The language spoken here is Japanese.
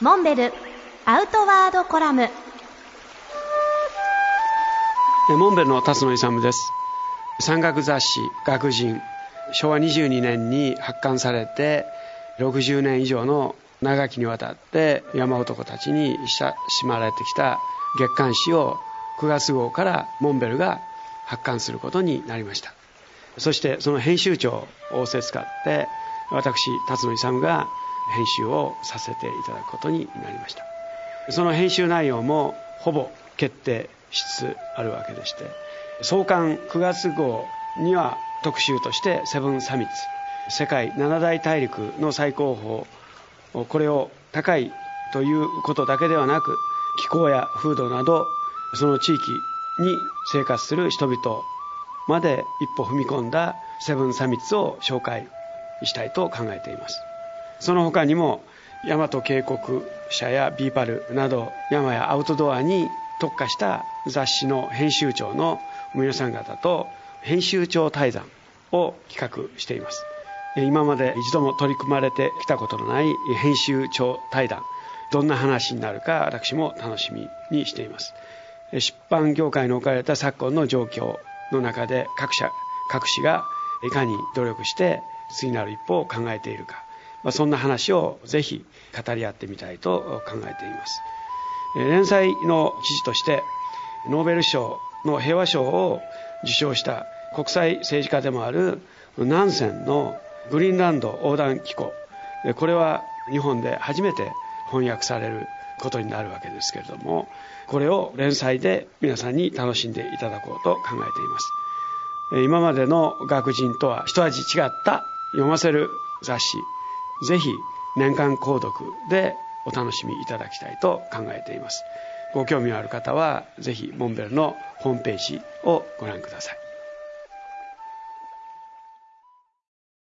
モンベルアウトワードコラム。モンベルの辰野勇です。山岳雑誌「学人」昭和22年に発刊されて60年以上の長きにわたって山男たちに親しまれてきた月刊誌を9月号からモンベルが発刊することになりました。そしてその編集長を仰せつかって私辰野勇が編集をさせていただくことになりました。その編集内容もほぼ決定しつつあるわけでして創刊9月号には特集としてセブンサミッツ世界七大大陸の最高峰これを高いということだけではなく気候や風土などその地域に生活する人々まで一歩踏み込んだセブンサミッツを紹介したいと考えています。その他にも山と溪谷社や BE-PAL など山やアウトドアに特化した雑誌の編集長の皆さん方と編集長対談を企画しています。今まで一度も取り組まれてきたことのない編集長対談。どんな話になるか私も楽しみにしています。出版業界に置かれた昨今の状況の中で各社各紙がいかに努力して次なる一歩を考えているか、まあ、そんな話をぜひ語り合ってみたいと考えています。連載の記事としてノーベル賞の平和賞を受賞した国際政治家でもあるナンセンのグリーンランド横断機構。これは日本で初めて翻訳されることになるわけですけれどもこれを連載で皆さんに楽しんでいただこうと考えています。今までの学人とは一味違った読ませる雑誌。ぜひ年間購読でお楽しみいただきたいと考えています。ご興味のある方はぜひモンベルのホームページをご覧ください。